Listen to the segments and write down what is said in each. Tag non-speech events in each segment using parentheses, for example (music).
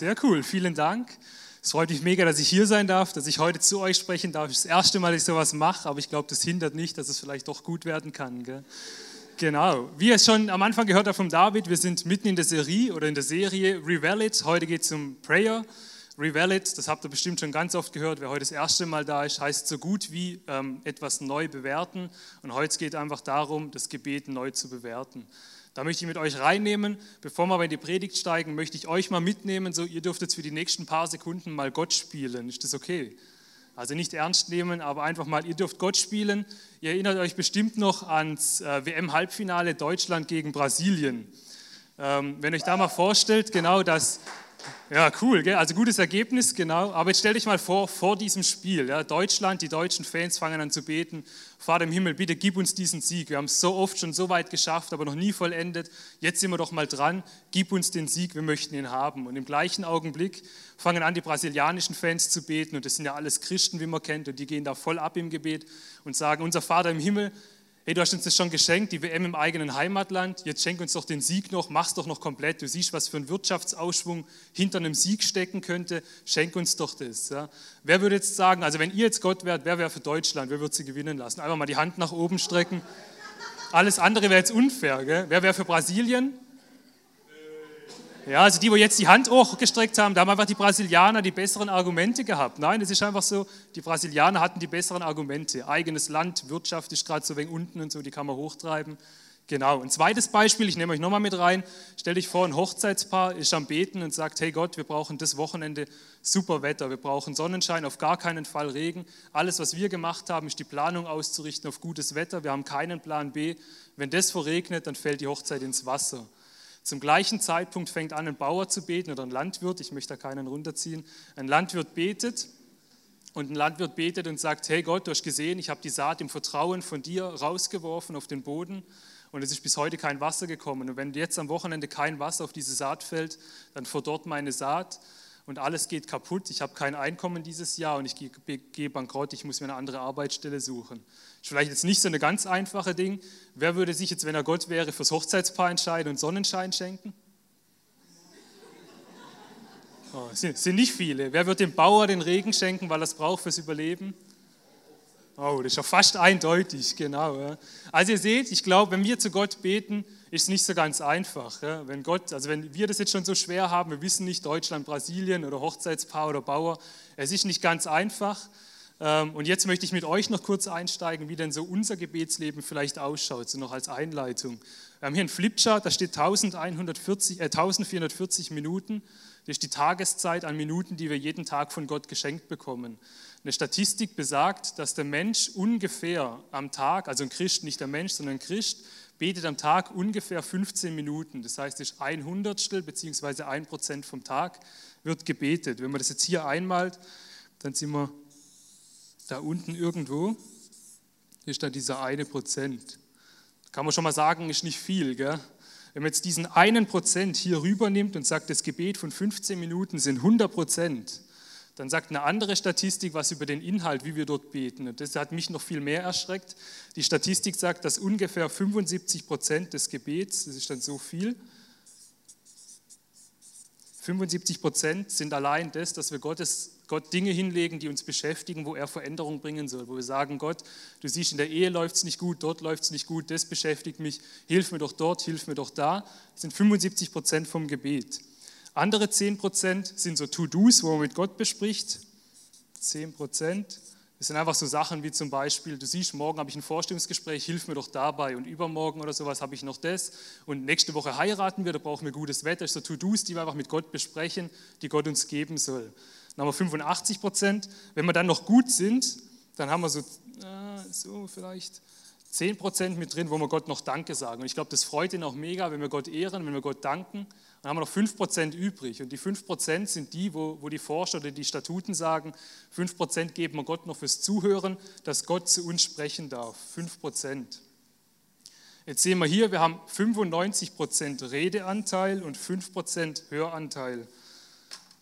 Sehr cool, vielen Dank. Es freut mich mega, dass ich hier sein darf, dass ich heute zu euch sprechen darf. Das erste Mal, dass ich sowas mache, aber ich glaube, das hindert nicht, dass es vielleicht doch gut werden kann. Gell? Genau. Wie ihr es schon am Anfang gehört habt vom David, wir sind mitten in der Serie oder in der Serie Revalid. Heute geht es um Prayer. Revalid, das habt ihr bestimmt schon ganz oft gehört. Wer heute das erste Mal da ist, heißt so gut wie ähm, etwas neu bewerten. Und heute geht es einfach darum, das Gebet neu zu bewerten. Da möchte ich mit euch reinnehmen. Bevor wir aber in die Predigt steigen, möchte ich euch mal mitnehmen. So, ihr dürft jetzt für die nächsten paar Sekunden mal Gott spielen. Ist das okay? Also nicht ernst nehmen, aber einfach mal, ihr dürft Gott spielen. Ihr erinnert euch bestimmt noch ans äh, WM-Halbfinale Deutschland gegen Brasilien. Ähm, wenn euch da mal vorstellt, genau das ja, cool, gell? also gutes Ergebnis, genau. Aber jetzt stell dich mal vor, vor diesem Spiel, ja, Deutschland, die deutschen Fans fangen an zu beten, Vater im Himmel, bitte gib uns diesen Sieg. Wir haben es so oft schon so weit geschafft, aber noch nie vollendet. Jetzt sind wir doch mal dran, gib uns den Sieg, wir möchten ihn haben. Und im gleichen Augenblick fangen an, die brasilianischen Fans zu beten, und das sind ja alles Christen, wie man kennt, und die gehen da voll ab im Gebet und sagen, unser Vater im Himmel, hey, du hast uns das schon geschenkt, die WM im eigenen Heimatland, jetzt schenk uns doch den Sieg noch, mach's doch noch komplett. Du siehst, was für ein Wirtschaftsausschwung hinter einem Sieg stecken könnte, schenk uns doch das. Ja. Wer würde jetzt sagen, also wenn ihr jetzt Gott wärt, wer wäre für Deutschland, wer würde sie gewinnen lassen? Einfach mal die Hand nach oben strecken. Alles andere wäre jetzt unfair. Gell? Wer wäre für Brasilien? Ja, also die, wo jetzt die Hand hochgestreckt haben, da haben einfach die Brasilianer die besseren Argumente gehabt. Nein, es ist einfach so, die Brasilianer hatten die besseren Argumente. Eigenes Land, Wirtschaft ist gerade so wenig unten und so, die kann man hochtreiben. Genau. Ein zweites Beispiel, ich nehme euch nochmal mit rein. Stell dich vor, ein Hochzeitspaar ist am Beten und sagt, hey Gott, wir brauchen das Wochenende super Wetter, wir brauchen Sonnenschein, auf gar keinen Fall Regen. Alles, was wir gemacht haben, ist die Planung auszurichten auf gutes Wetter. Wir haben keinen Plan B. Wenn das verregnet, dann fällt die Hochzeit ins Wasser. Zum gleichen Zeitpunkt fängt an, ein Bauer zu beten oder ein Landwirt, ich möchte da keinen runterziehen. Ein Landwirt betet und ein Landwirt betet und sagt, hey Gott, du hast gesehen, ich habe die Saat im Vertrauen von dir rausgeworfen auf den Boden und es ist bis heute kein Wasser gekommen. Und wenn jetzt am Wochenende kein Wasser auf diese Saat fällt, dann verdorrt meine Saat und alles geht kaputt. Ich habe kein Einkommen dieses Jahr und ich gehe bankrott, ich muss mir eine andere Arbeitsstelle suchen. Ist vielleicht jetzt nicht so eine ganz einfache Ding. Wer würde sich jetzt, wenn er Gott wäre, fürs Hochzeitspaar entscheiden und Sonnenschein schenken? Oh, sind, sind nicht viele. Wer wird dem Bauer den Regen schenken, weil er es braucht fürs Überleben? Oh, das ist ja fast eindeutig, genau. Also ihr seht, ich glaube, wenn wir zu Gott beten, ist nicht so ganz einfach. Ja? Wenn Gott, also wenn wir das jetzt schon so schwer haben, wir wissen nicht Deutschland, Brasilien oder Hochzeitspaar oder Bauer, es ist nicht ganz einfach. Ähm, und jetzt möchte ich mit euch noch kurz einsteigen, wie denn so unser Gebetsleben vielleicht ausschaut, so noch als Einleitung. Wir haben hier einen Flipchart, da steht 1140, äh, 1440 Minuten. Das ist die Tageszeit an Minuten, die wir jeden Tag von Gott geschenkt bekommen. Eine Statistik besagt, dass der Mensch ungefähr am Tag, also ein Christ, nicht der Mensch, sondern ein Christ, betet am Tag ungefähr 15 Minuten. Das heißt, es ist ein Hundertstel bzw. ein Prozent vom Tag wird gebetet. Wenn man das jetzt hier einmalt, dann sind wir da unten irgendwo. Ist da dieser eine Prozent. Kann man schon mal sagen, ist nicht viel. Gell? Wenn man jetzt diesen einen Prozent hier rüber nimmt und sagt, das Gebet von 15 Minuten sind 100 Prozent, dann sagt eine andere Statistik was über den Inhalt, wie wir dort beten. Und das hat mich noch viel mehr erschreckt. Die Statistik sagt, dass ungefähr 75 Prozent des Gebets, das ist dann so viel, 75 Prozent sind allein das, dass wir Gottes, Gott Dinge hinlegen, die uns beschäftigen, wo er Veränderung bringen soll. Wo wir sagen, Gott, du siehst, in der Ehe läuft es nicht gut, dort läuft es nicht gut, das beschäftigt mich, hilf mir doch dort, hilf mir doch da. Das sind 75 Prozent vom Gebet. Andere 10% sind so To-Dos, wo man mit Gott bespricht. 10%. Das sind einfach so Sachen wie zum Beispiel, du siehst, morgen habe ich ein Vorstellungsgespräch, hilf mir doch dabei. Und übermorgen oder sowas habe ich noch das. Und nächste Woche heiraten wir, da brauchen wir gutes Wetter. Das sind so To-Dos, die wir einfach mit Gott besprechen, die Gott uns geben soll. Dann haben wir 85 Prozent. Wenn wir dann noch gut sind, dann haben wir so, äh, so vielleicht 10 Prozent mit drin, wo wir Gott noch Danke sagen. Und ich glaube, das freut ihn auch mega, wenn wir Gott ehren, wenn wir Gott danken. Dann haben wir noch 5% übrig. Und die 5% sind die, wo, wo die Forscher oder die Statuten sagen, 5% geben wir Gott noch fürs Zuhören, dass Gott zu uns sprechen darf. 5%. Jetzt sehen wir hier, wir haben 95% Redeanteil und 5% Höranteil.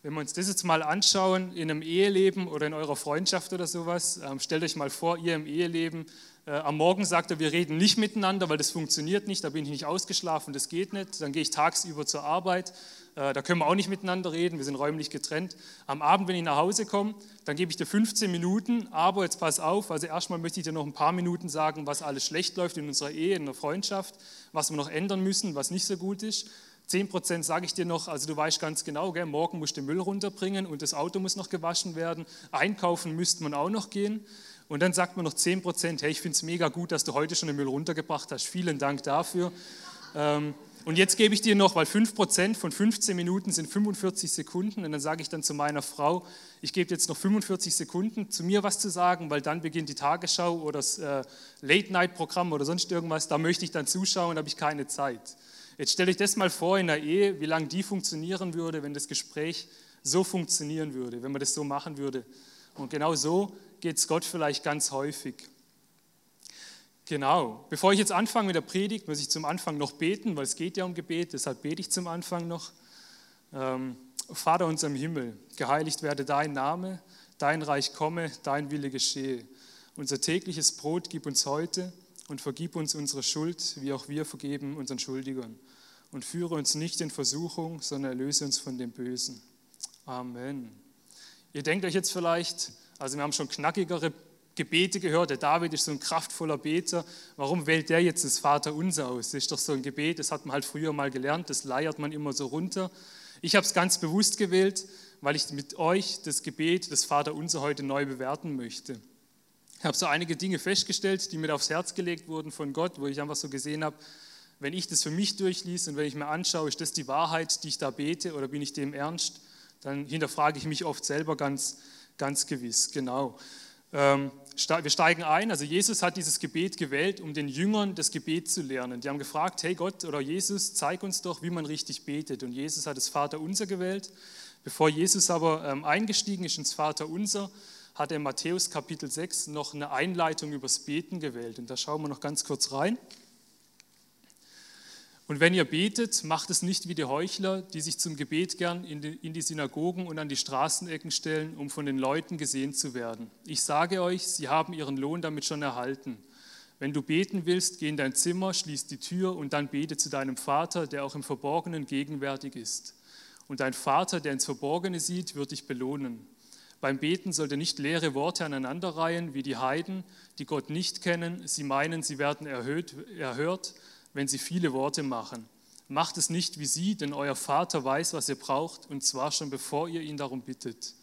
Wenn wir uns das jetzt mal anschauen in einem Eheleben oder in eurer Freundschaft oder sowas, ähm, stellt euch mal vor, ihr im Eheleben am Morgen sagt er, wir reden nicht miteinander, weil das funktioniert nicht, da bin ich nicht ausgeschlafen, das geht nicht. Dann gehe ich tagsüber zur Arbeit, Äh, da können wir auch nicht miteinander reden, wir sind räumlich getrennt. Am Abend, wenn ich nach Hause komme, dann gebe ich dir 15 Minuten, aber jetzt pass auf, also erstmal möchte ich dir noch ein paar Minuten sagen, was alles schlecht läuft in unserer Ehe, in der Freundschaft, was wir noch ändern müssen, was nicht so gut ist. 10% sage ich dir noch, also du weißt ganz genau, gell, morgen musst du den Müll runterbringen und das Auto muss noch gewaschen werden, einkaufen müsste man auch noch gehen. Und dann sagt man noch 10%, hey, ich finde es mega gut, dass du heute schon den Müll runtergebracht hast, vielen Dank dafür. Ähm, und jetzt gebe ich dir noch, weil 5% von 15 Minuten sind 45 Sekunden. Und dann sage ich dann zu meiner Frau, ich gebe jetzt noch 45 Sekunden, zu mir was zu sagen, weil dann beginnt die Tagesschau oder das äh, Late-Night-Programm oder sonst irgendwas. Da möchte ich dann zuschauen, habe ich keine Zeit. Jetzt stelle ich das mal vor in der Ehe, wie lange die funktionieren würde, wenn das Gespräch so funktionieren würde, wenn man das so machen würde. Und genau so geht es Gott vielleicht ganz häufig. Genau. Bevor ich jetzt anfange mit der Predigt, muss ich zum Anfang noch beten, weil es geht ja um Gebet, deshalb bete ich zum Anfang noch. Ähm, Vater unser im Himmel, geheiligt werde dein Name, dein Reich komme, dein Wille geschehe. Unser tägliches Brot gib uns heute und vergib uns unsere Schuld, wie auch wir vergeben unseren Schuldigern. Und führe uns nicht in Versuchung, sondern erlöse uns von dem Bösen. Amen. Ihr denkt euch jetzt vielleicht, also wir haben schon knackigere Gebete gehört. Der David ist so ein kraftvoller Beter. Warum wählt der jetzt das Vaterunser aus? Das ist doch so ein Gebet, das hat man halt früher mal gelernt, das leiert man immer so runter. Ich habe es ganz bewusst gewählt, weil ich mit euch das Gebet des Vaterunser heute neu bewerten möchte. Ich habe so einige Dinge festgestellt, die mir aufs Herz gelegt wurden von Gott, wo ich einfach so gesehen habe, wenn ich das für mich durchließe und wenn ich mir anschaue, ist das die Wahrheit, die ich da bete oder bin ich dem ernst, dann hinterfrage ich mich oft selber ganz, ganz gewiss. Genau. Ähm, wir steigen ein. Also Jesus hat dieses Gebet gewählt, um den Jüngern das Gebet zu lernen. Die haben gefragt, hey Gott oder Jesus, zeig uns doch, wie man richtig betet. Und Jesus hat das Vaterunser gewählt. Bevor Jesus aber ähm, eingestiegen ist ins Vaterunser, hat er in Matthäus Kapitel 6 noch eine Einleitung übers Beten gewählt. Und da schauen wir noch ganz kurz rein. Und wenn ihr betet, macht es nicht wie die Heuchler, die sich zum Gebet gern in die, Synagogen und an die Straßenecken stellen, um von den Leuten gesehen zu werden. Ich sage euch, sie haben ihren Lohn damit schon erhalten. Wenn du beten willst, geh in dein Zimmer, schließ die Tür und dann bete zu deinem Vater, der auch im Verborgenen gegenwärtig ist. Und dein Vater, der ins Verborgene sieht, wird dich belohnen. Beim Beten sollte nicht leere Worte aneinanderreihen wie die Heiden, die Gott nicht kennen. Sie meinen, sie werden erhöht, erhört wenn sie viele Worte machen. Macht es nicht wie sie, denn euer Vater weiß, was ihr braucht, und zwar schon bevor ihr ihn darum bittet.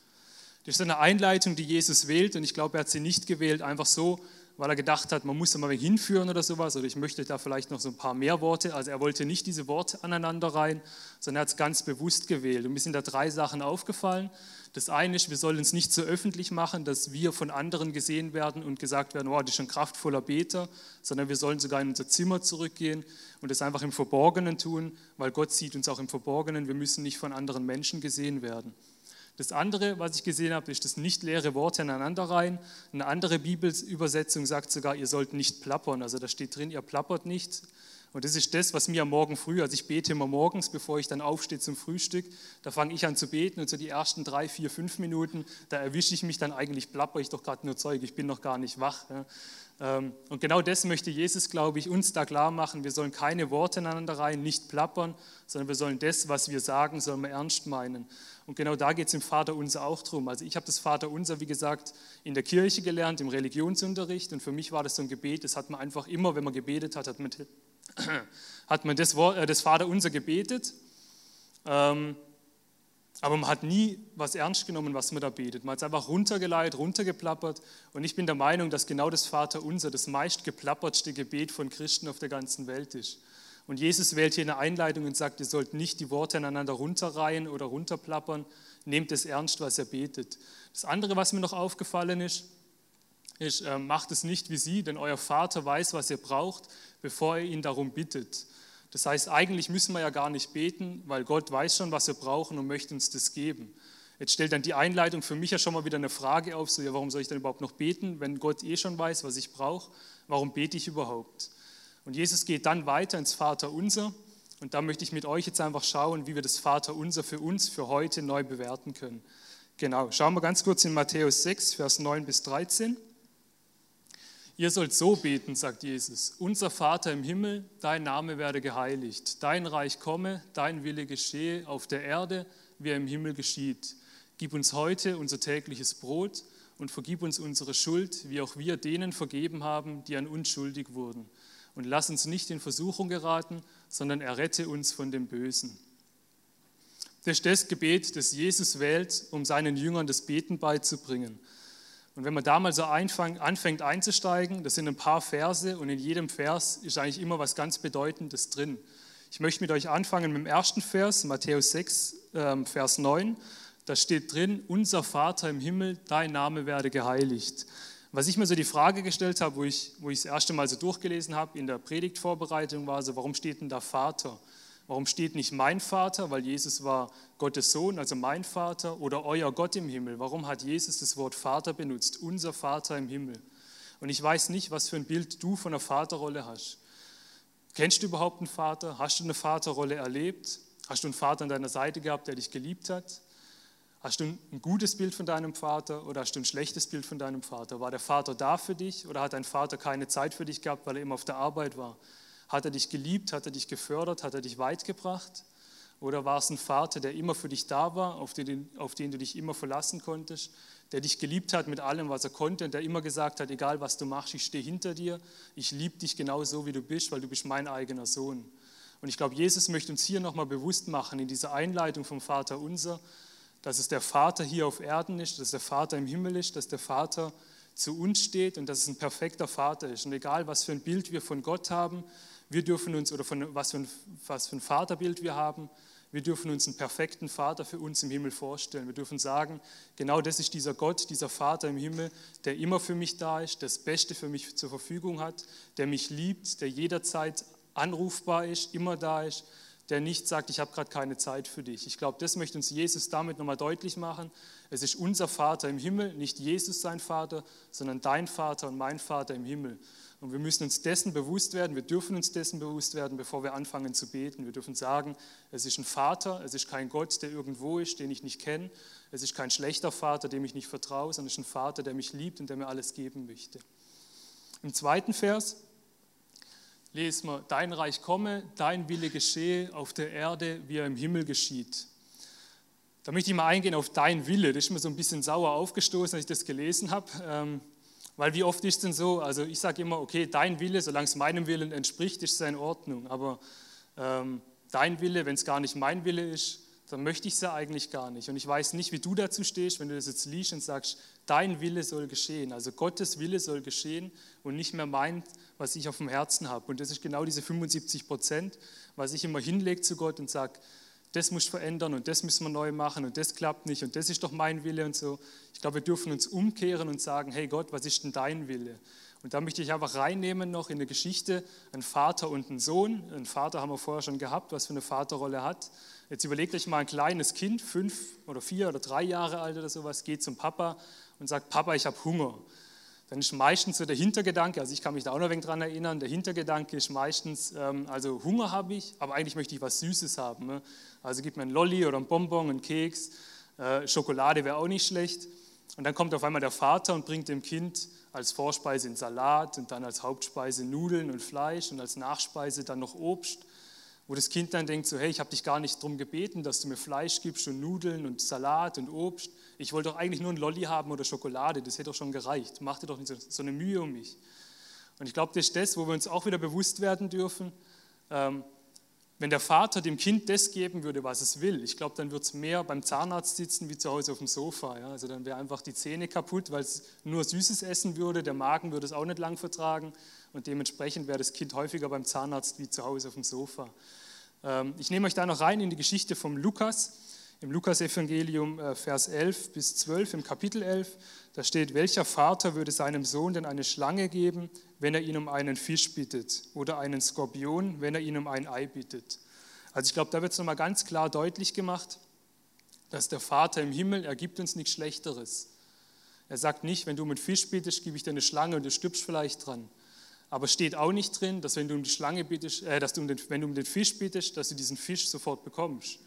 Das ist eine Einleitung, die Jesus wählt, und ich glaube, er hat sie nicht gewählt, einfach so, weil er gedacht hat, man muss da mal hinführen oder sowas, oder ich möchte da vielleicht noch so ein paar mehr Worte. Also er wollte nicht diese Worte aneinander rein, sondern er hat es ganz bewusst gewählt. Und mir sind da drei Sachen aufgefallen. Das eine ist, wir sollen uns nicht so öffentlich machen, dass wir von anderen gesehen werden und gesagt werden, wow, das ist ein kraftvoller Beter, sondern wir sollen sogar in unser Zimmer zurückgehen und das einfach im Verborgenen tun, weil Gott sieht uns auch im Verborgenen. Wir müssen nicht von anderen Menschen gesehen werden. Das andere, was ich gesehen habe, ist das nicht leere Worte aneinander rein. Eine andere Bibelübersetzung sagt sogar, ihr sollt nicht plappern. Also da steht drin, ihr plappert nicht, und das ist das, was mir am Morgen früh, also ich bete immer morgens, bevor ich dann aufstehe zum Frühstück, da fange ich an zu beten und so die ersten drei, vier, fünf Minuten, da erwische ich mich dann eigentlich, plapper ich doch gerade nur Zeug, ich bin noch gar nicht wach. Ähm, und genau das möchte Jesus, glaube ich, uns da klar machen. Wir sollen keine Worte aneinander rein, nicht plappern, sondern wir sollen das, was wir sagen, sollen wir ernst meinen. Und genau da geht es im Vaterunser auch drum. Also ich habe das Vaterunser, wie gesagt, in der Kirche gelernt, im Religionsunterricht. Und für mich war das so ein Gebet, das hat man einfach immer, wenn man gebetet hat, hat man (clears throat) hat man das, Wort, äh, das Vaterunser gebetet, ähm, aber man hat nie was ernst genommen, was man da betet. Man hat es einfach runtergeleitet, runtergeplappert. Und ich bin der Meinung, dass genau das Vaterunser das meistgeplappertste Gebet von Christen auf der ganzen Welt ist. Und Jesus wählt hier eine Einleitung und sagt, ihr sollt nicht die Worte aneinander runterreihen oder runterplappern. Nehmt es ernst, was er betet. Das andere, was mir noch aufgefallen ist, ist, äh, macht es nicht wie sie, denn euer Vater weiß, was ihr braucht, bevor ihr ihn darum bittet. Das heißt, eigentlich müssen wir ja gar nicht beten, weil Gott weiß schon, was wir brauchen und möchte uns das geben. Jetzt stellt dann die Einleitung für mich ja schon mal wieder eine Frage auf, so ja, warum soll ich dann überhaupt noch beten, wenn Gott eh schon weiß, was ich brauche? Warum bete ich überhaupt? Und Jesus geht dann weiter ins Vaterunser und da möchte ich mit euch jetzt einfach schauen, wie wir das Vaterunser für uns für heute neu bewerten können. Genau, schauen wir ganz kurz in Matthäus 6, Vers 9 bis 13. Ihr sollt so beten, sagt Jesus. Unser Vater im Himmel, dein Name werde geheiligt. Dein Reich komme, dein Wille geschehe auf der Erde, wie er im Himmel geschieht. Gib uns heute unser tägliches Brot und vergib uns unsere Schuld, wie auch wir denen vergeben haben, die an uns schuldig wurden. Und lass uns nicht in Versuchung geraten, sondern errette uns von dem Bösen. Das ist das Gebet, das Jesus wählt, um seinen Jüngern das Beten beizubringen. Und wenn man da mal so anfängt einzusteigen, das sind ein paar Verse und in jedem Vers ist eigentlich immer was ganz Bedeutendes drin. Ich möchte mit euch anfangen mit dem ersten Vers, Matthäus 6, ähm, Vers 9. Da steht drin, unser Vater im Himmel, dein Name werde geheiligt. Was ich mir so die Frage gestellt habe, wo ich, wo ich das erste Mal so durchgelesen habe in der Predigtvorbereitung, war so, warum steht denn da Vater? Warum steht nicht mein Vater, weil Jesus war Gottes Sohn, also mein Vater, oder euer Gott im Himmel? Warum hat Jesus das Wort Vater benutzt? Unser Vater im Himmel. Und ich weiß nicht, was für ein Bild du von einer Vaterrolle hast. Kennst du überhaupt einen Vater? Hast du eine Vaterrolle erlebt? Hast du einen Vater an deiner Seite gehabt, der dich geliebt hat? Hast du ein gutes Bild von deinem Vater oder hast du ein schlechtes Bild von deinem Vater? War der Vater da für dich oder hat dein Vater keine Zeit für dich gehabt, weil er immer auf der Arbeit war? Hat er dich geliebt? Hat er dich gefördert? Hat er dich weit gebracht? Oder war es ein Vater, der immer für dich da war, auf den, auf den du dich immer verlassen konntest, der dich geliebt hat mit allem, was er konnte und der immer gesagt hat, egal was du machst, ich stehe hinter dir, ich liebe dich genau so, wie du bist, weil du bist mein eigener Sohn. Und ich glaube, Jesus möchte uns hier nochmal bewusst machen, in dieser Einleitung vom Vater unser, dass es der Vater hier auf Erden ist, dass der Vater im Himmel ist, dass der Vater zu uns steht und dass es ein perfekter Vater ist. Und egal, was für ein Bild wir von Gott haben, wir dürfen uns, oder von was für, ein, was für ein Vaterbild wir haben, wir dürfen uns einen perfekten Vater für uns im Himmel vorstellen. Wir dürfen sagen, genau das ist dieser Gott, dieser Vater im Himmel, der immer für mich da ist, das Beste für mich zur Verfügung hat, der mich liebt, der jederzeit anrufbar ist, immer da ist, der nicht sagt, ich habe gerade keine Zeit für dich. Ich glaube, das möchte uns Jesus damit nochmal deutlich machen. Es ist unser Vater im Himmel, nicht Jesus sein Vater, sondern dein Vater und mein Vater im Himmel. Und wir müssen uns dessen bewusst werden, wir dürfen uns dessen bewusst werden, bevor wir anfangen zu beten. Wir dürfen sagen, es ist ein Vater, es ist kein Gott, der irgendwo ist, den ich nicht kenne. Es ist kein schlechter Vater, dem ich nicht vertraue, sondern es ist ein Vater, der mich liebt und der mir alles geben möchte. Im zweiten Vers lesen wir, dein Reich komme, dein Wille geschehe auf der Erde, wie er im Himmel geschieht. Da möchte ich mal eingehen auf dein Wille. Das ist mir so ein bisschen sauer aufgestoßen, als ich das gelesen habe. Ähm, weil wie oft ist denn so? Also ich sage immer, okay, dein Wille, solange es meinem Willen entspricht, ist es in Ordnung. Aber ähm, dein Wille, wenn es gar nicht mein Wille ist, dann möchte ich es ja eigentlich gar nicht. Und ich weiß nicht, wie du dazu stehst, wenn du das jetzt liest und sagst, dein Wille soll geschehen. Also Gottes Wille soll geschehen und nicht mehr mein, was ich auf dem Herzen habe. Und das ist genau diese 75 Prozent, was ich immer hinlege zu Gott und sage, das muss verändern und das müssen wir neu machen und das klappt nicht und das ist doch mein Wille und so. Ich glaube, wir dürfen uns umkehren und sagen, hey Gott, was ist denn dein Wille? Und da möchte ich einfach reinnehmen noch in eine Geschichte, ein Vater und ein Sohn. Ein Vater haben wir vorher schon gehabt, was für eine Vaterrolle hat. Jetzt überlegt euch mal ein kleines Kind, fünf oder vier oder drei Jahre alt oder sowas, geht zum Papa und sagt, Papa, ich habe Hunger dann ist meistens so der Hintergedanke, also ich kann mich da auch noch ein wenig dran erinnern, der Hintergedanke ist meistens, ähm, also Hunger habe ich, aber eigentlich möchte ich was Süßes haben. Ne? Also gib mir ein Lolli oder ein Bonbon, einen Keks, äh, Schokolade wäre auch nicht schlecht. Und dann kommt auf einmal der Vater und bringt dem Kind als Vorspeise einen Salat und dann als Hauptspeise Nudeln und Fleisch und als Nachspeise dann noch Obst wo das Kind dann denkt, so hey, ich habe dich gar nicht darum gebeten, dass du mir Fleisch gibst und Nudeln und Salat und Obst. Ich wollte doch eigentlich nur ein Lolli haben oder Schokolade, das hätte doch schon gereicht. Mach dir doch nicht so, so eine Mühe um mich. Und ich glaube, das ist das, wo wir uns auch wieder bewusst werden dürfen. Ähm, wenn der Vater dem Kind das geben würde, was es will, ich glaube, dann würde es mehr beim Zahnarzt sitzen wie zu Hause auf dem Sofa. Ja? Also dann wäre einfach die Zähne kaputt, weil es nur Süßes essen würde, der Magen würde es auch nicht lang vertragen und dementsprechend wäre das Kind häufiger beim Zahnarzt wie zu Hause auf dem Sofa. Ähm, ich nehme euch da noch rein in die Geschichte vom Lukas, im Lukasevangelium äh, Vers 11 bis 12, im Kapitel 11. Da steht, welcher Vater würde seinem Sohn denn eine Schlange geben, wenn er ihn um einen Fisch bittet oder einen Skorpion, wenn er ihn um ein Ei bittet? Also ich glaube, da wird es nochmal ganz klar deutlich gemacht, dass der Vater im Himmel, er gibt uns nichts Schlechteres. Er sagt nicht, wenn du um einen Fisch bittest, gebe ich dir eine Schlange und du stirbst vielleicht dran. Aber steht auch nicht drin, dass wenn du um die Schlange bittest, äh, dass du um den, wenn du um den Fisch bittest, dass du diesen Fisch sofort bekommst.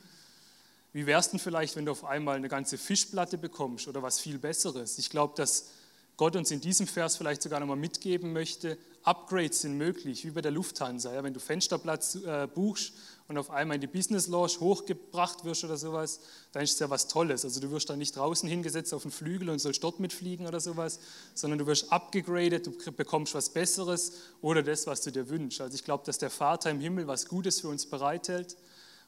Wie wär's denn vielleicht, wenn du auf einmal eine ganze Fischplatte bekommst oder was viel Besseres? Ich glaube, dass Gott uns in diesem Vers vielleicht sogar nochmal mitgeben möchte, Upgrades sind möglich, wie bei der Lufthansa. Ja, wenn du Fensterplatz äh, buchst und auf einmal in die Business Lounge hochgebracht wirst oder sowas, dann ist es ja was Tolles. Also du wirst dann nicht draußen hingesetzt auf den Flügel und sollst dort mitfliegen oder sowas, sondern du wirst abgegradet, du bekommst was Besseres oder das, was du dir wünschst. Also ich glaube, dass der Vater im Himmel was Gutes für uns bereithält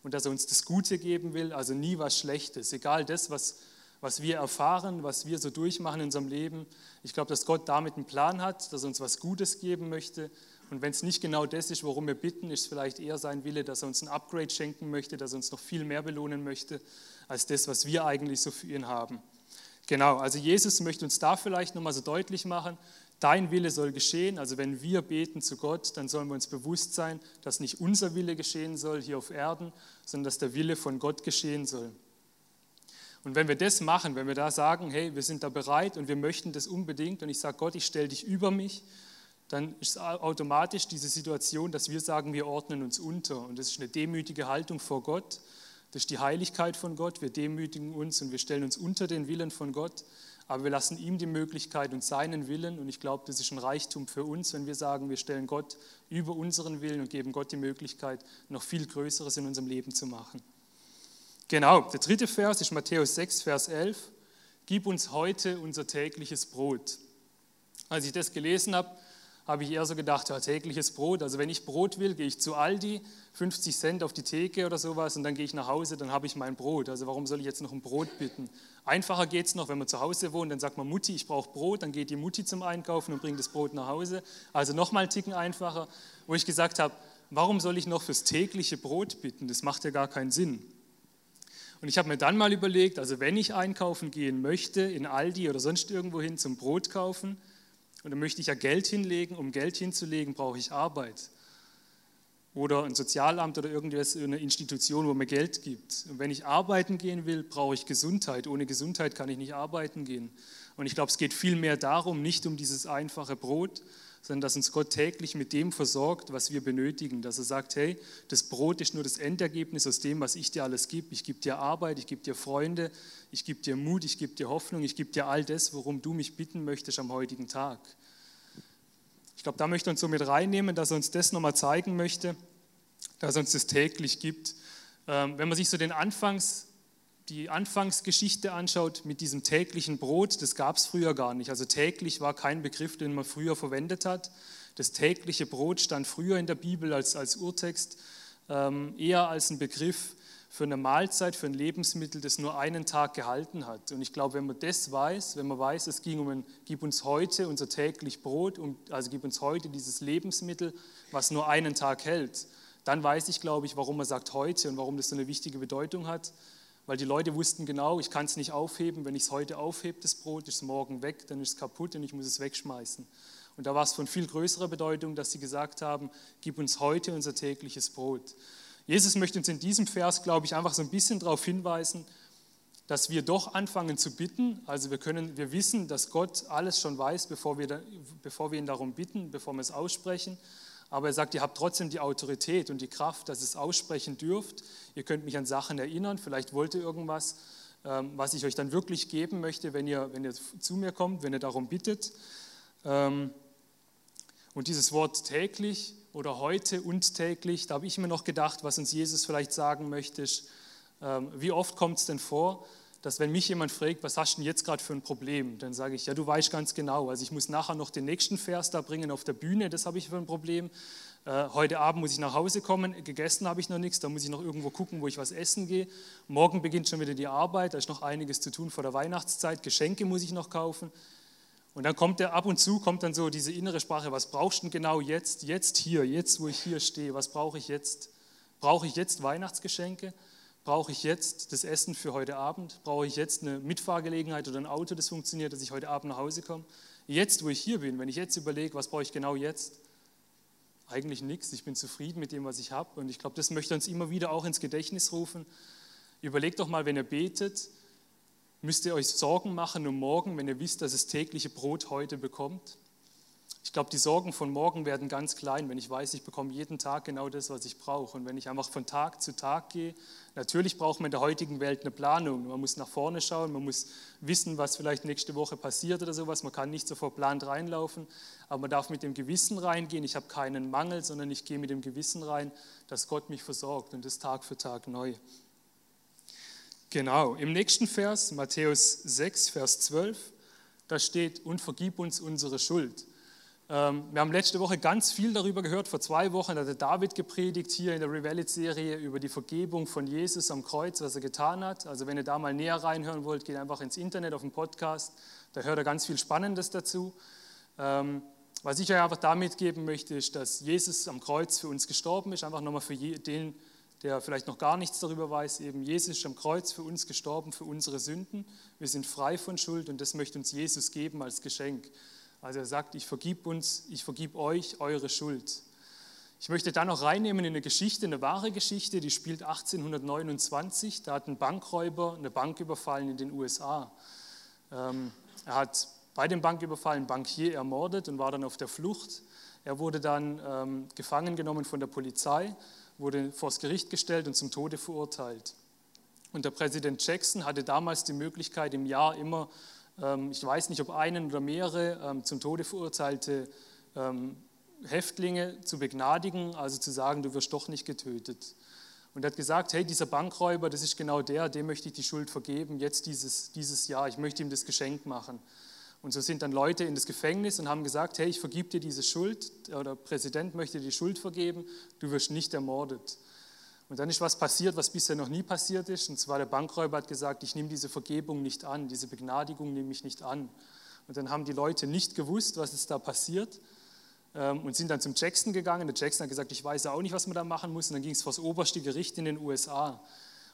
und dass er uns das Gute geben will, also nie was Schlechtes. Egal das, was was wir erfahren, was wir so durchmachen in unserem Leben. Ich glaube, dass Gott damit einen Plan hat, dass er uns was Gutes geben möchte. Und wenn es nicht genau das ist, worum wir bitten, ist vielleicht eher sein Wille, dass er uns ein Upgrade schenken möchte, dass er uns noch viel mehr belohnen möchte, als das, was wir eigentlich so für ihn haben. Genau, also Jesus möchte uns da vielleicht nochmal so deutlich machen, dein Wille soll geschehen. Also wenn wir beten zu Gott, dann sollen wir uns bewusst sein, dass nicht unser Wille geschehen soll hier auf Erden, sondern dass der Wille von Gott geschehen soll. Und wenn wir das machen, wenn wir da sagen, hey, wir sind da bereit und wir möchten das unbedingt und ich sage, Gott, ich stelle dich über mich, dann ist automatisch diese Situation, dass wir sagen, wir ordnen uns unter. Und das ist eine demütige Haltung vor Gott. Das ist die Heiligkeit von Gott. Wir demütigen uns und wir stellen uns unter den Willen von Gott. Aber wir lassen ihm die Möglichkeit und seinen Willen. Und ich glaube, das ist ein Reichtum für uns, wenn wir sagen, wir stellen Gott über unseren Willen und geben Gott die Möglichkeit, noch viel Größeres in unserem Leben zu machen. Genau, der dritte Vers ist Matthäus 6, Vers 11. Gib uns heute unser tägliches Brot. Als ich das gelesen habe, habe ich eher so gedacht, ja, tägliches Brot. Also wenn ich Brot will, gehe ich zu Aldi, 50 Cent auf die Theke oder sowas und dann gehe ich nach Hause, dann habe ich mein Brot. Also warum soll ich jetzt noch ein Brot bitten? Einfacher geht es noch, wenn man zu Hause wohnt, dann sagt man Mutti, ich brauche Brot, dann geht die Mutti zum Einkaufen und bringt das Brot nach Hause. Also nochmal einen Ticken einfacher, wo ich gesagt habe, warum soll ich noch fürs tägliche Brot bitten? Das macht ja gar keinen Sinn. Und ich habe mir dann mal überlegt, also wenn ich einkaufen gehen möchte, in Aldi oder sonst irgendwo hin zum Brot kaufen, und dann möchte ich ja Geld hinlegen, um Geld hinzulegen, brauche ich Arbeit. Oder ein Sozialamt oder irgendwas, eine Institution, wo mir Geld gibt. Und wenn ich arbeiten gehen will, brauche ich Gesundheit. Ohne Gesundheit kann ich nicht arbeiten gehen. Und ich glaube, es geht viel mehr darum, nicht um dieses einfache Brot, sondern dass uns Gott täglich mit dem versorgt, was wir benötigen. Dass er sagt, hey, das Brot ist nur das Endergebnis aus dem, was ich dir alles gebe. Ich gebe dir Arbeit, ich gebe dir Freunde, ich gebe dir Mut, ich gebe dir Hoffnung, ich gebe dir all das, worum du mich bitten möchtest am heutigen Tag. Ich glaube, da möchte er uns so mit reinnehmen, dass er uns das nochmal zeigen möchte, dass er uns das täglich gibt. Ähm, wenn man sich so den Anfangs die Anfangsgeschichte anschaut mit diesem täglichen Brot, das gab es früher gar nicht. Also täglich war kein Begriff, den man früher verwendet hat. Das tägliche Brot stand früher in der Bibel als, als Urtext ähm, eher als ein Begriff für eine Mahlzeit, für ein Lebensmittel, das nur einen Tag gehalten hat. Und ich glaube, wenn man das weiß, wenn man weiß, es ging um ein, gib uns heute unser täglich Brot, um, also gib uns heute dieses Lebensmittel, was nur einen Tag hält, dann weiß ich, glaube ich, warum man sagt heute und warum das so eine wichtige Bedeutung hat weil die Leute wussten genau, ich kann es nicht aufheben. Wenn ich es heute aufhebe, das Brot, ist es morgen weg, dann ist es kaputt und ich muss es wegschmeißen. Und da war es von viel größerer Bedeutung, dass sie gesagt haben, gib uns heute unser tägliches Brot. Jesus möchte uns in diesem Vers, glaube ich, einfach so ein bisschen darauf hinweisen, dass wir doch anfangen zu bitten. Also wir, können, wir wissen, dass Gott alles schon weiß, bevor wir, bevor wir ihn darum bitten, bevor wir es aussprechen. Aber er sagt, ihr habt trotzdem die Autorität und die Kraft, dass ihr es aussprechen dürft. Ihr könnt mich an Sachen erinnern, vielleicht wollt ihr irgendwas, ähm, was ich euch dann wirklich geben möchte, wenn ihr, wenn ihr zu mir kommt, wenn ihr darum bittet. Ähm, und dieses Wort täglich oder heute und täglich, da habe ich mir noch gedacht, was uns Jesus vielleicht sagen möchte, ähm, wie oft kommt es denn vor, dass wenn mich jemand fragt, was hast du denn jetzt gerade für ein Problem, dann sage ich, ja, du weißt ganz genau, also ich muss nachher noch den nächsten Vers da bringen auf der Bühne, das habe ich für ein Problem. Äh, heute Abend muss ich nach Hause kommen, gegessen habe ich noch nichts, da muss ich noch irgendwo gucken, wo ich was essen gehe. Morgen beginnt schon wieder die Arbeit, da ist noch einiges zu tun vor der Weihnachtszeit, Geschenke muss ich noch kaufen. Und dann kommt der ab und zu kommt dann so diese innere Sprache, was brauchst du denn genau jetzt, jetzt hier, jetzt wo ich hier stehe, was brauche ich jetzt? Brauche ich jetzt Weihnachtsgeschenke? Brauche ich jetzt das Essen für heute Abend? Brauche ich jetzt eine Mitfahrgelegenheit oder ein Auto, das funktioniert, dass ich heute Abend nach Hause komme? Jetzt, wo ich hier bin, wenn ich jetzt überlege, was brauche ich genau jetzt? Eigentlich nichts. Ich bin zufrieden mit dem, was ich habe. Und ich glaube, das möchte uns immer wieder auch ins Gedächtnis rufen. Überlegt doch mal, wenn ihr betet, müsst ihr euch Sorgen machen um morgen, wenn ihr wisst, dass es tägliche Brot heute bekommt? Ich glaube, die Sorgen von morgen werden ganz klein, wenn ich weiß, ich bekomme jeden Tag genau das, was ich brauche. Und wenn ich einfach von Tag zu Tag gehe, natürlich braucht man in der heutigen Welt eine Planung. Man muss nach vorne schauen, man muss wissen, was vielleicht nächste Woche passiert oder sowas. Man kann nicht so verplant reinlaufen, aber man darf mit dem Gewissen reingehen. Ich habe keinen Mangel, sondern ich gehe mit dem Gewissen rein, dass Gott mich versorgt und das Tag für Tag neu. Genau, im nächsten Vers, Matthäus 6, Vers 12, da steht, und vergib uns unsere Schuld. Ähm, wir haben letzte Woche ganz viel darüber gehört. Vor zwei Wochen hat der David gepredigt hier in der Revelit-Serie über die Vergebung von Jesus am Kreuz, was er getan hat. Also wenn ihr da mal näher reinhören wollt, geht einfach ins Internet auf den Podcast. Da hört er ganz viel Spannendes dazu. Ähm, was ich euch einfach damit geben möchte, ist, dass Jesus am Kreuz für uns gestorben ist. Einfach nochmal für den, der vielleicht noch gar nichts darüber weiß, eben Jesus ist am Kreuz für uns gestorben, für unsere Sünden. Wir sind frei von Schuld und das möchte uns Jesus geben als Geschenk. Also er sagt, ich vergib uns, ich vergib euch eure Schuld. Ich möchte da noch reinnehmen in eine Geschichte, eine wahre Geschichte, die spielt 1829. Da hat ein Bankräuber eine Bank überfallen in den USA. Ähm, er hat bei dem Banküberfall einen Bankier ermordet und war dann auf der Flucht. Er wurde dann ähm, gefangen genommen von der Polizei, wurde vors Gericht gestellt und zum Tode verurteilt. Und der Präsident Jackson hatte damals die Möglichkeit, im Jahr immer ich weiß nicht, ob einen oder mehrere ähm, zum Tode verurteilte ähm, Häftlinge zu begnadigen, also zu sagen, du wirst doch nicht getötet. Und er hat gesagt, hey, dieser Bankräuber, das ist genau der, dem möchte ich die Schuld vergeben, jetzt dieses, dieses Jahr, ich möchte ihm das Geschenk machen. Und so sind dann Leute in das Gefängnis und haben gesagt, hey, ich vergib dir diese Schuld, oder der Präsident möchte dir die Schuld vergeben, du wirst nicht ermordet. Und dann ist was passiert, was bisher noch nie passiert ist. Und zwar der Bankräuber hat gesagt, ich nehme diese Vergebung nicht an, diese Begnadigung nehme ich nicht an. Und dann haben die Leute nicht gewusst, was ist da passiert ähm, und sind dann zum Jackson gegangen. Der Jackson hat gesagt, ich weiß auch nicht, was man da machen muss. Und dann ging es vor das oberste Gericht in den USA.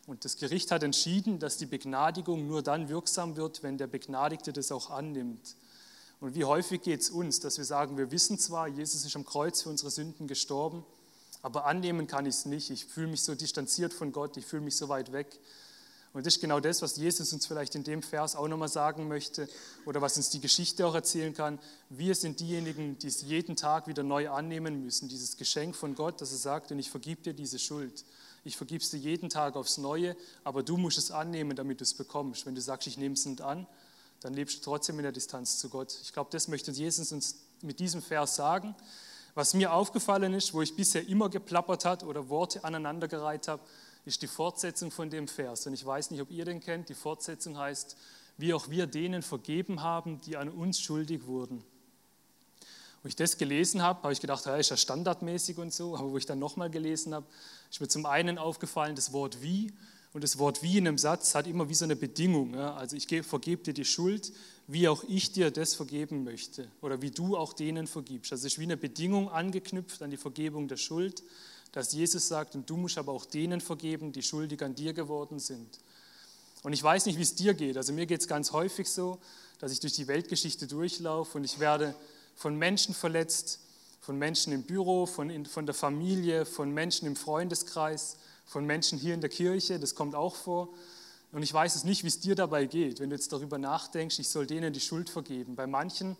Und das Gericht hat entschieden, dass die Begnadigung nur dann wirksam wird, wenn der Begnadigte das auch annimmt. Und wie häufig geht es uns, dass wir sagen, wir wissen zwar, Jesus ist am Kreuz für unsere Sünden gestorben, aber annehmen kann ich es nicht. Ich fühle mich so distanziert von Gott, ich fühle mich so weit weg. Und das ist genau das, was Jesus uns vielleicht in dem Vers auch nochmal sagen möchte oder was uns die Geschichte auch erzählen kann. Wir sind diejenigen, die es jeden Tag wieder neu annehmen müssen, dieses Geschenk von Gott, dass er sagt, und ich vergib dir diese Schuld. Ich vergib es dir jeden Tag aufs Neue, aber du musst es annehmen, damit du es bekommst. Wenn du sagst, ich nehme es nicht an, dann lebst du trotzdem in der Distanz zu Gott. Ich glaube, das möchte Jesus uns mit diesem Vers sagen. Was mir aufgefallen ist, wo ich bisher immer geplappert hat oder Worte aneinandergereiht habe, ist die Fortsetzung von dem Vers. Und ich weiß nicht, ob ihr den kennt. Die Fortsetzung heißt, wie auch wir denen vergeben haben, die an uns schuldig wurden. Wo ich das gelesen habe, habe ich gedacht, ja, ist ja standardmäßig und so. Aber wo ich dann nochmal gelesen habe, ist mir zum einen aufgefallen, das Wort wie und das Wort wie in einem Satz hat immer wie so eine Bedingung. Also ich vergebe dir die Schuld, wie auch ich dir das vergeben möchte oder wie du auch denen vergibst. Das ist wie eine Bedingung angeknüpft an die Vergebung der Schuld, dass Jesus sagt, und du musst aber auch denen vergeben, die schuldig an dir geworden sind. Und ich weiß nicht, wie es dir geht. Also mir geht es ganz häufig so, dass ich durch die Weltgeschichte durchlaufe und ich werde von Menschen verletzt, von Menschen im Büro, von, von der Familie, von Menschen im Freundeskreis von Menschen hier in der Kirche, das kommt auch vor. Und ich weiß es nicht, wie es dir dabei geht, wenn du jetzt darüber nachdenkst, ich soll denen die Schuld vergeben. Bei manchen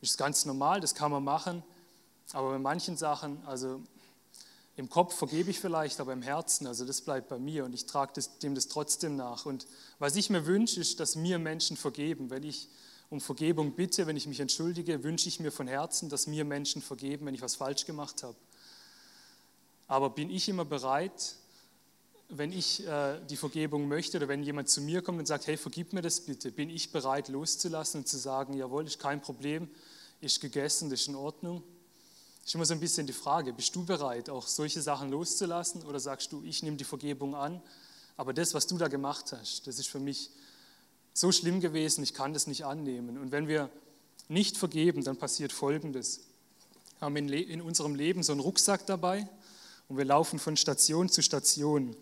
ist es ganz normal, das kann man machen, aber bei manchen Sachen, also im Kopf vergebe ich vielleicht, aber im Herzen, also das bleibt bei mir und ich trage das, dem das trotzdem nach. Und was ich mir wünsche, ist, dass mir Menschen vergeben. Wenn ich um Vergebung bitte, wenn ich mich entschuldige, wünsche ich mir von Herzen, dass mir Menschen vergeben, wenn ich was falsch gemacht habe. Aber bin ich immer bereit, wenn ich äh, die Vergebung möchte oder wenn jemand zu mir kommt und sagt, hey, vergib mir das bitte, bin ich bereit loszulassen und zu sagen, jawohl, ist kein Problem, ist gegessen, ist in Ordnung. Ist immer so ein bisschen die Frage, bist du bereit, auch solche Sachen loszulassen oder sagst du, ich nehme die Vergebung an, aber das, was du da gemacht hast, das ist für mich so schlimm gewesen, ich kann das nicht annehmen. Und wenn wir nicht vergeben, dann passiert Folgendes. Wir haben in unserem Leben so einen Rucksack dabei und wir laufen von Station zu Station.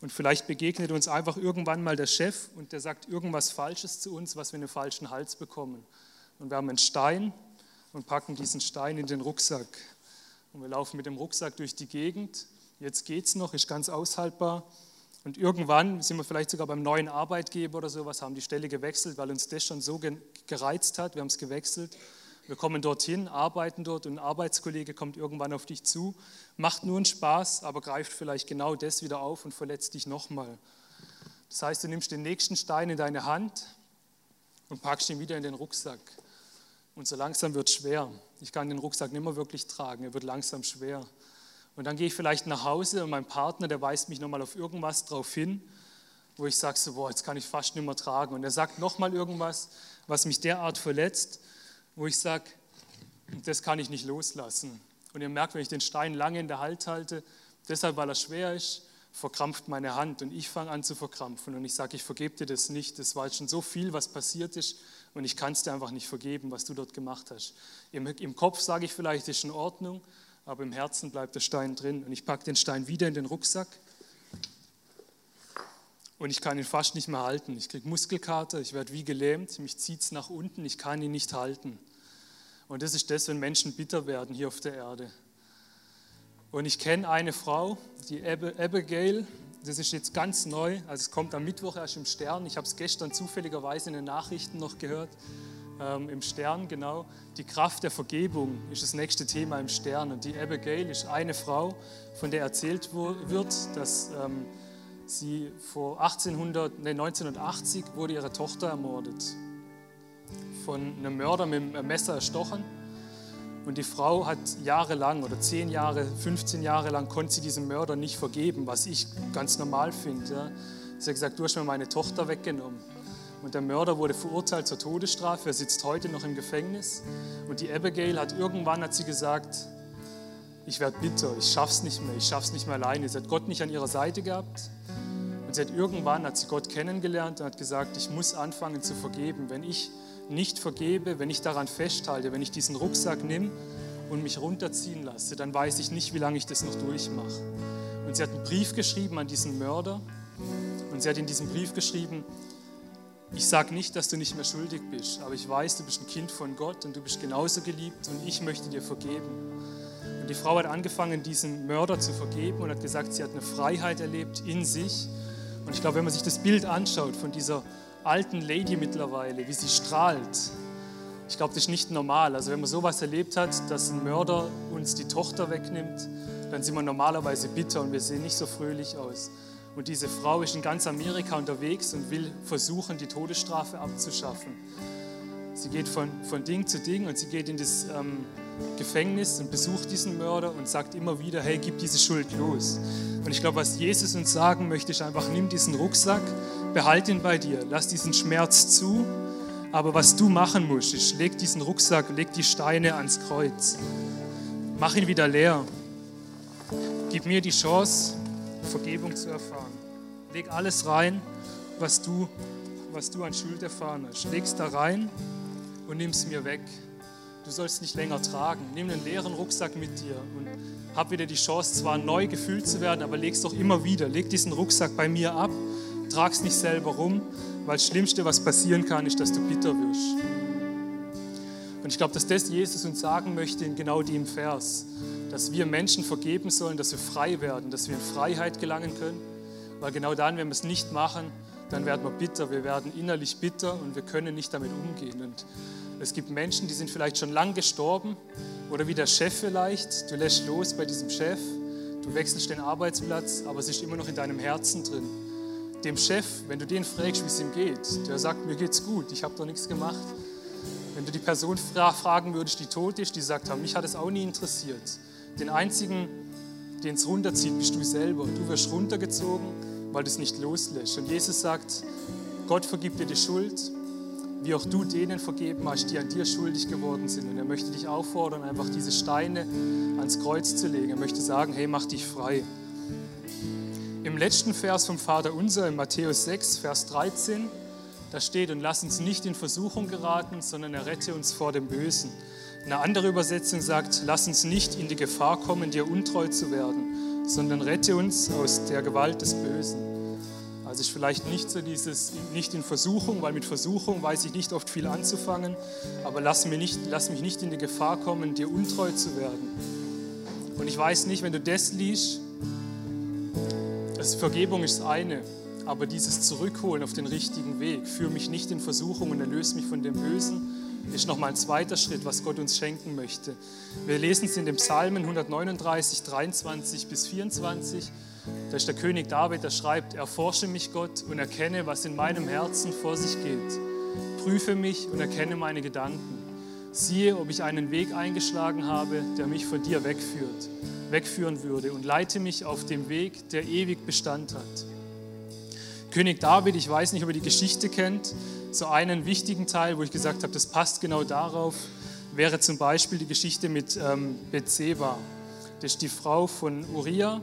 Und vielleicht begegnet uns einfach irgendwann mal der Chef und der sagt irgendwas Falsches zu uns, was wir in den falschen Hals bekommen. Und wir haben einen Stein und packen diesen Stein in den Rucksack. Und wir laufen mit dem Rucksack durch die Gegend. Jetzt geht es noch, ist ganz aushaltbar. Und irgendwann sind wir vielleicht sogar beim neuen Arbeitgeber oder sowas, haben die Stelle gewechselt, weil uns das schon so gereizt hat. Wir haben es gewechselt. Wir kommen dorthin, arbeiten dort und ein Arbeitskollege kommt irgendwann auf dich zu, macht nur einen Spaß, aber greift vielleicht genau das wieder auf und verletzt dich nochmal. Das heißt, du nimmst den nächsten Stein in deine Hand und packst ihn wieder in den Rucksack. Und so langsam wird es schwer. Ich kann den Rucksack nicht mehr wirklich tragen, er wird langsam schwer. Und dann gehe ich vielleicht nach Hause und mein Partner, der weist mich nochmal auf irgendwas drauf hin, wo ich sage, so, boah, jetzt kann ich fast nicht mehr tragen. Und er sagt nochmal irgendwas, was mich derart verletzt, wo ich sage, das kann ich nicht loslassen. Und ihr merkt, wenn ich den Stein lange in der Hand halte, deshalb, weil er schwer ist, verkrampft meine Hand und ich fange an zu verkrampfen und ich sage, ich vergebe dir das nicht. Das war schon so viel, was passiert ist und ich kann es dir einfach nicht vergeben, was du dort gemacht hast. Im, im Kopf sage ich vielleicht, ist in Ordnung, aber im Herzen bleibt der Stein drin und ich packe den Stein wieder in den Rucksack und ich kann ihn fast nicht mehr halten. Ich kriege Muskelkater, ich werde wie gelähmt, mich zieht es nach unten, ich kann ihn nicht halten. Und das ist das, wenn Menschen bitter werden hier auf der Erde. Und ich kenne eine Frau, die Abigail, das ist jetzt ganz neu, also es kommt am Mittwoch erst im Stern. Ich habe es gestern zufälligerweise in den Nachrichten noch gehört, ähm, im Stern genau. Die Kraft der Vergebung ist das nächste Thema im Stern. Und die Abigail ist eine Frau, von der erzählt wird, dass ähm, Sie vor 1800, nee, 1980 wurde ihre Tochter ermordet. Von einem Mörder mit einem Messer erstochen. Und die Frau hat jahrelang oder 10 Jahre, 15 Jahre lang konnte sie diesem Mörder nicht vergeben, was ich ganz normal finde. Ja. Sie hat gesagt, du hast mir meine Tochter weggenommen. Und der Mörder wurde verurteilt zur Todesstrafe. Er sitzt heute noch im Gefängnis. Und die Abigail hat irgendwann hat sie gesagt, ich werde bitter, ich schaff's nicht mehr, ich schaff's nicht mehr alleine. Sie hat Gott nicht an ihrer Seite gehabt. Und sie hat irgendwann hat sie Gott kennengelernt und hat gesagt, ich muss anfangen zu vergeben. Wenn ich nicht vergebe, wenn ich daran festhalte, wenn ich diesen Rucksack nehme und mich runterziehen lasse, dann weiß ich nicht, wie lange ich das noch durchmache. Und sie hat einen Brief geschrieben an diesen Mörder und sie hat in diesem Brief geschrieben, ich sage nicht, dass du nicht mehr schuldig bist, aber ich weiß, du bist ein Kind von Gott und du bist genauso geliebt und ich möchte dir vergeben. Und die Frau hat angefangen, diesen Mörder zu vergeben und hat gesagt, sie hat eine Freiheit erlebt in sich und ich glaube, wenn man sich das Bild anschaut von dieser alten Lady mittlerweile, wie sie strahlt, ich glaube, das ist nicht normal. Also wenn man sowas erlebt hat, dass ein Mörder uns die Tochter wegnimmt, dann sind wir normalerweise bitter und wir sehen nicht so fröhlich aus. Und diese Frau ist in ganz Amerika unterwegs und will versuchen, die Todesstrafe abzuschaffen. Sie geht von, von Ding zu Ding und sie geht in das ähm, Gefängnis und besucht diesen Mörder und sagt immer wieder, hey, gib diese Schuld los. Und ich glaube, was Jesus uns sagen möchte, ist einfach, nimm diesen Rucksack, behalt ihn bei dir, lass diesen Schmerz zu. Aber was du machen musst, ist, leg diesen Rucksack, leg die Steine ans Kreuz. Mach ihn wieder leer. Gib mir die Chance, Vergebung zu erfahren. Leg alles rein, was du, was du an Schuld erfahren hast. Leg's da rein und nimm es mir weg du sollst nicht länger tragen. Nimm einen leeren Rucksack mit dir und hab wieder die Chance, zwar neu gefüllt zu werden, aber leg's doch immer wieder. Leg diesen Rucksack bei mir ab, trag's nicht selber rum, weil das Schlimmste, was passieren kann, ist, dass du bitter wirst. Und ich glaube, dass das Jesus uns sagen möchte in genau dem Vers, dass wir Menschen vergeben sollen, dass wir frei werden, dass wir in Freiheit gelangen können, weil genau dann, wenn wir es nicht machen, dann werden wir bitter, wir werden innerlich bitter und wir können nicht damit umgehen. Und es gibt Menschen, die sind vielleicht schon lang gestorben oder wie der Chef vielleicht. Du lässt los bei diesem Chef, du wechselst den Arbeitsplatz, aber es ist immer noch in deinem Herzen drin. Dem Chef, wenn du den fragst, wie es ihm geht, der sagt, mir geht's gut, ich habe doch nichts gemacht. Wenn du die Person fragen würdest, die tot ist, die sagt, mich hat es auch nie interessiert. Den einzigen, den es runterzieht, bist du selber. Du wirst runtergezogen, weil du es nicht loslässt. Und Jesus sagt, Gott vergibt dir die Schuld, wie auch du denen vergeben hast, die an dir schuldig geworden sind. Und er möchte dich auffordern, einfach diese Steine ans Kreuz zu legen. Er möchte sagen, hey, mach dich frei. Im letzten Vers vom Vater unser, in Matthäus 6, Vers 13, da steht, und lass uns nicht in Versuchung geraten, sondern errette uns vor dem Bösen. Eine andere Übersetzung sagt, lass uns nicht in die Gefahr kommen, dir untreu zu werden, sondern rette uns aus der Gewalt des Bösen. Also ist vielleicht nicht so dieses, nicht in Versuchung, weil mit Versuchung weiß ich nicht oft viel anzufangen, aber lass, mir nicht, lass mich nicht in die Gefahr kommen, dir untreu zu werden. Und ich weiß nicht, wenn du das liest, das Vergebung ist eine, aber dieses Zurückholen auf den richtigen Weg, führe mich nicht in Versuchung und erlöse mich von dem Bösen, ist nochmal ein zweiter Schritt, was Gott uns schenken möchte. Wir lesen es in dem Psalmen 139, 23 bis 24. Da ist der König David, der schreibt, erforsche mich Gott und erkenne, was in meinem Herzen vor sich geht. Prüfe mich und erkenne meine Gedanken. Siehe, ob ich einen Weg eingeschlagen habe, der mich von dir wegführt, wegführen würde und leite mich auf dem Weg, der ewig Bestand hat. König David, ich weiß nicht, ob ihr die Geschichte kennt, so einen wichtigen Teil, wo ich gesagt habe, das passt genau darauf, wäre zum Beispiel die Geschichte mit ähm, Bethseba. Das ist die Frau von Uriah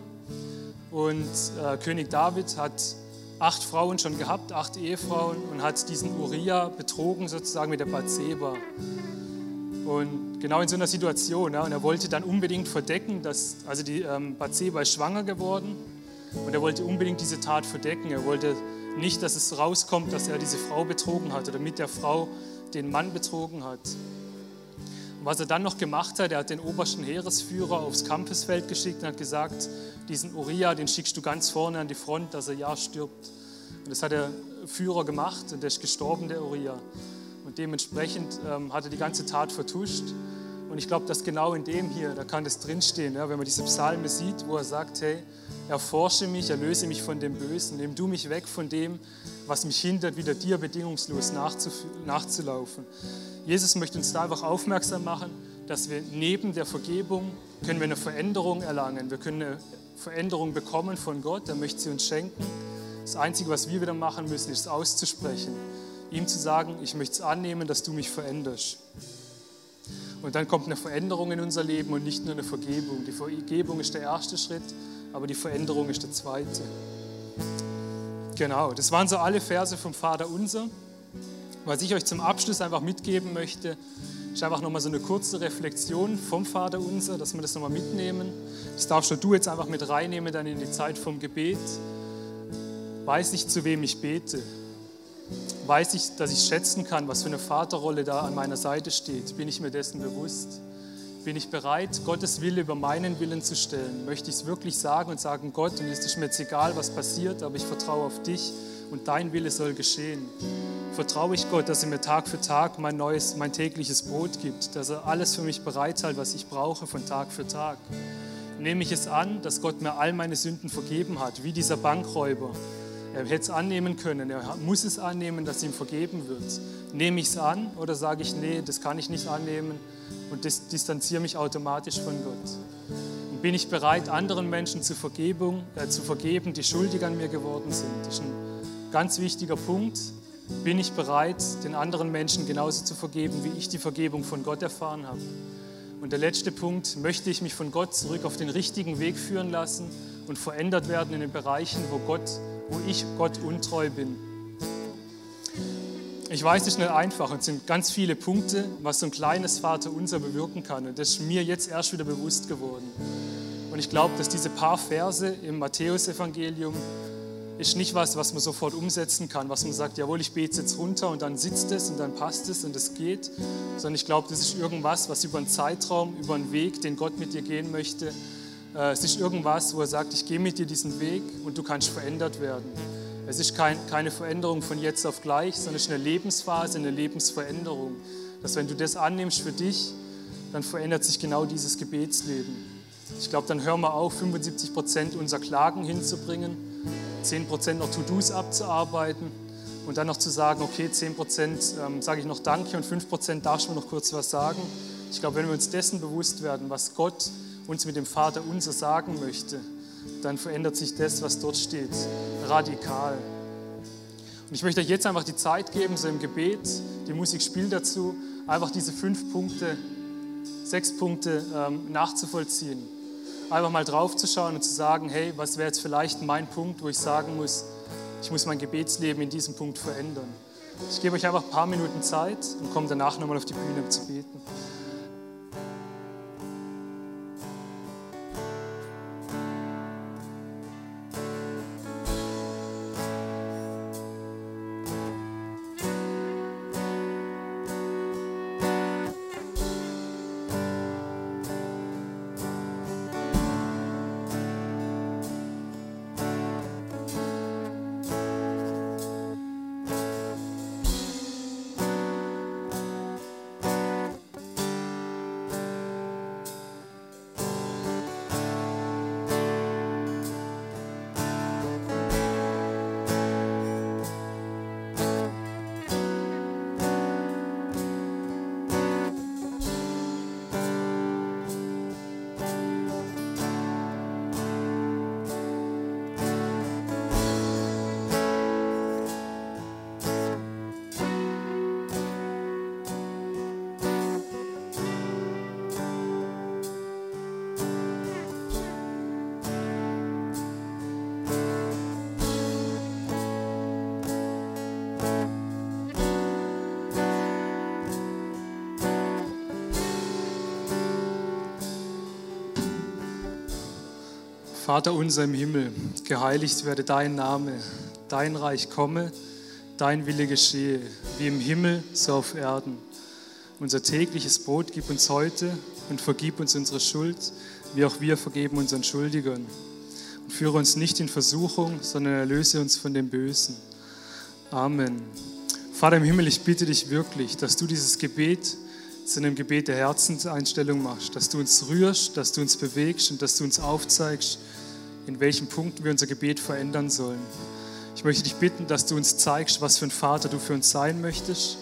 und äh, König David hat acht Frauen schon gehabt, acht Ehefrauen und hat diesen Uriah betrogen sozusagen mit der Bathseba. Und genau in so einer Situation, ja, und er wollte dann unbedingt verdecken, dass, also die ähm, Bathseba ist schwanger geworden und er wollte unbedingt diese Tat verdecken. Er wollte nicht, dass es rauskommt, dass er diese Frau betrogen hat oder mit der Frau den Mann betrogen hat. Und was er dann noch gemacht hat, er hat den obersten Heeresführer aufs Kampfesfeld geschickt und hat gesagt, diesen Uriah, den schickst du ganz vorne an die Front, dass er ja stirbt. Und das hat der Führer gemacht und der ist gestorben, der Uriah. Und dementsprechend ähm, hat er die ganze Tat vertuscht. Und ich glaube, dass genau in dem hier, da kann das drinstehen, ja, wenn man diese Psalme sieht, wo er sagt, hey, erforsche mich, erlöse mich von dem Bösen, nimm du mich weg von dem, was mich hindert, wieder dir bedingungslos nachzulaufen. Jesus möchte uns da einfach aufmerksam machen, dass wir neben der Vergebung können wir eine Veränderung erlangen. Wir können eine Veränderung bekommen von Gott, er möchte sie uns schenken. Das Einzige, was wir wieder machen müssen, ist auszusprechen. Ihm zu sagen, ich möchte es annehmen, dass du mich veränderst. Und dann kommt eine Veränderung in unser Leben und nicht nur eine Vergebung. Die Vergebung ist der erste Schritt, aber die Veränderung ist der zweite. Genau, das waren so alle Verse vom Vater Unser. Was ich euch zum Abschluss einfach mitgeben möchte, ist einfach nochmal so eine kurze Reflexion vom Vater Unser, dass wir das nochmal mitnehmen. Das darfst du jetzt einfach mit reinnehmen, dann in die Zeit vom Gebet. Weiß ich, zu wem ich bete? Weiß ich, dass ich schätzen kann, was für eine Vaterrolle da an meiner Seite steht? Bin ich mir dessen bewusst? Bin ich bereit, Gottes Wille über meinen Willen zu stellen? Möchte ich es wirklich sagen und sagen, Gott, und es ist mir jetzt egal, was passiert, aber ich vertraue auf dich und dein Wille soll geschehen. Vertraue ich Gott, dass er mir Tag für Tag mein neues, mein tägliches Brot gibt, dass er alles für mich bereithält, was ich brauche von Tag für Tag. Nehme ich es an, dass Gott mir all meine Sünden vergeben hat, wie dieser Bankräuber. Er hätte es annehmen können, er muss es annehmen, dass ihm vergeben wird. Nehme ich es an oder sage ich, nee, das kann ich nicht annehmen und dis distanziere mich automatisch von Gott? Und bin ich bereit, anderen Menschen zu, Vergebung, äh, zu vergeben, die schuldig an mir geworden sind? Das ist ein ganz wichtiger Punkt. Bin ich bereit, den anderen Menschen genauso zu vergeben, wie ich die Vergebung von Gott erfahren habe? Und der letzte Punkt, möchte ich mich von Gott zurück auf den richtigen Weg führen lassen und verändert werden in den Bereichen, wo, Gott, wo ich Gott untreu bin? Ich weiß, es ist nicht einfach und es sind ganz viele Punkte, was so ein kleines Vaterunser bewirken kann. Und das ist mir jetzt erst wieder bewusst geworden. Und ich glaube, dass diese paar Verse im Matthäusevangelium ist nicht was, was man sofort umsetzen kann, was man sagt, jawohl, ich bete jetzt runter und dann sitzt es und dann passt es und es geht, sondern ich glaube, das ist irgendwas, was über einen Zeitraum, über einen Weg, den Gott mit dir gehen möchte, es ist irgendwas, wo er sagt, ich gehe mit dir diesen Weg und du kannst verändert werden. Es ist kein, keine Veränderung von jetzt auf gleich, sondern es ist eine Lebensphase, eine Lebensveränderung. Dass wenn du das annimmst für dich, dann verändert sich genau dieses Gebetsleben. Ich glaube, dann hören wir auf, 75 Prozent unserer Klagen hinzubringen, 10 Prozent noch To-Dos abzuarbeiten und dann noch zu sagen, okay, 10 Prozent ähm, sage ich noch Danke und 5 Prozent darfst du mir noch kurz was sagen. Ich glaube, wenn wir uns dessen bewusst werden, was Gott uns mit dem Vater unser sagen möchte, dann verändert sich das, was dort steht, radikal. Und ich möchte euch jetzt einfach die Zeit geben, so im Gebet, die Musik spielt dazu, einfach diese fünf Punkte, sechs Punkte ähm, nachzuvollziehen. Einfach mal drauf zu schauen und zu sagen, hey, was wäre jetzt vielleicht mein Punkt, wo ich sagen muss, ich muss mein Gebetsleben in diesem Punkt verändern. Ich gebe euch einfach ein paar Minuten Zeit und komme danach nochmal auf die Bühne zu beten. Vater unser im Himmel, geheiligt werde dein Name, dein Reich komme, dein Wille geschehe, wie im Himmel, so auf Erden. Unser tägliches Brot gib uns heute und vergib uns unsere Schuld, wie auch wir vergeben unseren Schuldigern. Und führe uns nicht in Versuchung, sondern erlöse uns von dem Bösen. Amen. Vater im Himmel, ich bitte dich wirklich, dass du dieses Gebet zu einem Gebet der Herzenseinstellung machst, dass du uns rührst, dass du uns bewegst und dass du uns aufzeigst, in welchen Punkten wir unser Gebet verändern sollen. Ich möchte dich bitten, dass du uns zeigst, was für ein Vater du für uns sein möchtest.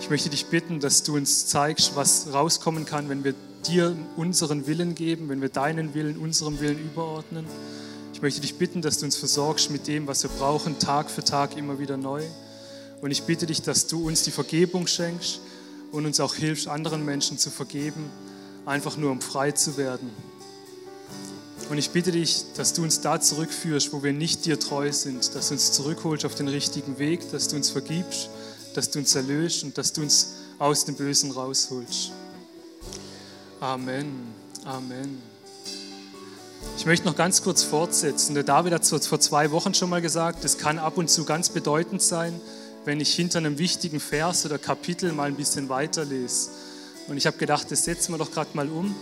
Ich möchte dich bitten, dass du uns zeigst, was rauskommen kann, wenn wir dir unseren Willen geben, wenn wir deinen Willen unserem Willen überordnen. Ich möchte dich bitten, dass du uns versorgst mit dem, was wir brauchen, Tag für Tag immer wieder neu. Und ich bitte dich, dass du uns die Vergebung schenkst und uns auch hilfst, anderen Menschen zu vergeben, einfach nur um frei zu werden. Und ich bitte dich, dass du uns da zurückführst, wo wir nicht dir treu sind, dass du uns zurückholst auf den richtigen Weg, dass du uns vergibst, dass du uns erlöst und dass du uns aus dem Bösen rausholst. Amen. Amen. Ich möchte noch ganz kurz fortsetzen. Der David hat es vor zwei Wochen schon mal gesagt, es kann ab und zu ganz bedeutend sein, wenn ich hinter einem wichtigen Vers oder Kapitel mal ein bisschen weiterlese. Und ich habe gedacht, das setzen wir doch gerade mal um.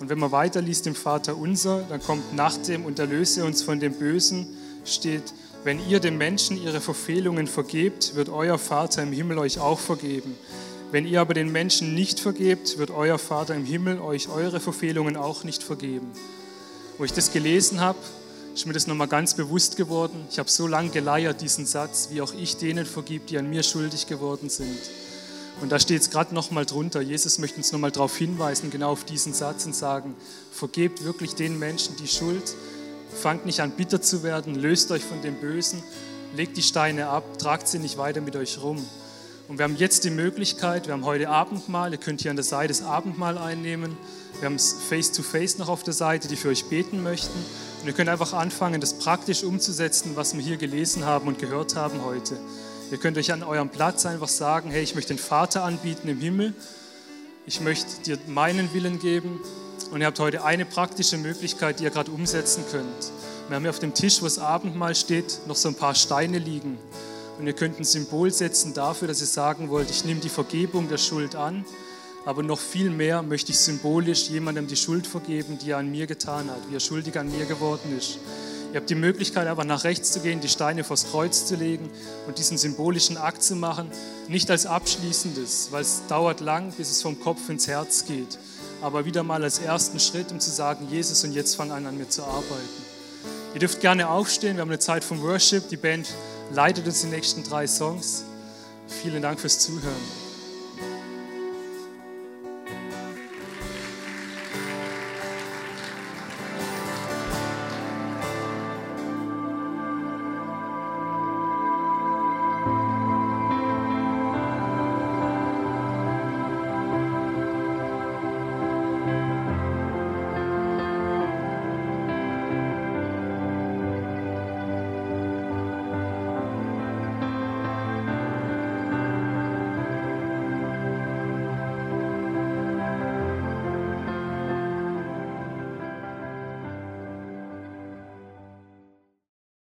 Und wenn man weiterliest im Vater unser, dann kommt nach dem und erlöse uns von dem Bösen, steht, wenn ihr den Menschen ihre Verfehlungen vergebt, wird euer Vater im Himmel euch auch vergeben. Wenn ihr aber den Menschen nicht vergebt, wird euer Vater im Himmel euch eure Verfehlungen auch nicht vergeben. Wo ich das gelesen habe, ist mir das nochmal ganz bewusst geworden. Ich habe so lange geleiert, diesen Satz, wie auch ich denen vergib, die an mir schuldig geworden sind. Und da steht es gerade nochmal drunter. Jesus möchte uns nochmal darauf hinweisen, genau auf diesen Satz und sagen, vergebt wirklich den Menschen die Schuld, fangt nicht an bitter zu werden, löst euch von dem Bösen, legt die Steine ab, tragt sie nicht weiter mit euch rum. Und wir haben jetzt die Möglichkeit, wir haben heute Abendmahl, ihr könnt hier an der Seite das Abendmahl einnehmen. Wir haben es face-to-face noch auf der Seite, die für euch beten möchten. Und ihr könnt einfach anfangen, das praktisch umzusetzen, was wir hier gelesen haben und gehört haben heute. Ihr könnt euch an eurem Platz einfach sagen, hey, ich möchte den Vater anbieten im Himmel. Ich möchte dir meinen Willen geben. Und ihr habt heute eine praktische Möglichkeit, die ihr gerade umsetzen könnt. Wir haben hier auf dem Tisch, wo das Abendmahl steht, noch so ein paar Steine liegen. Und ihr könnt ein Symbol setzen dafür, dass ihr sagen wollt, ich nehme die Vergebung der Schuld an, aber noch viel mehr möchte ich symbolisch jemandem die Schuld vergeben, die er an mir getan hat, wie er schuldig an mir geworden ist. Ihr habt die Möglichkeit, einfach nach rechts zu gehen, die Steine vors Kreuz zu legen und diesen symbolischen Akt zu machen. Nicht als abschließendes, weil es dauert lang, bis es vom Kopf ins Herz geht. Aber wieder mal als ersten Schritt, um zu sagen, Jesus, und jetzt fang an, an mir zu arbeiten. Ihr dürft gerne aufstehen, wir haben eine Zeit vom Worship. Die Band leitet uns die nächsten drei Songs. Vielen Dank fürs Zuhören.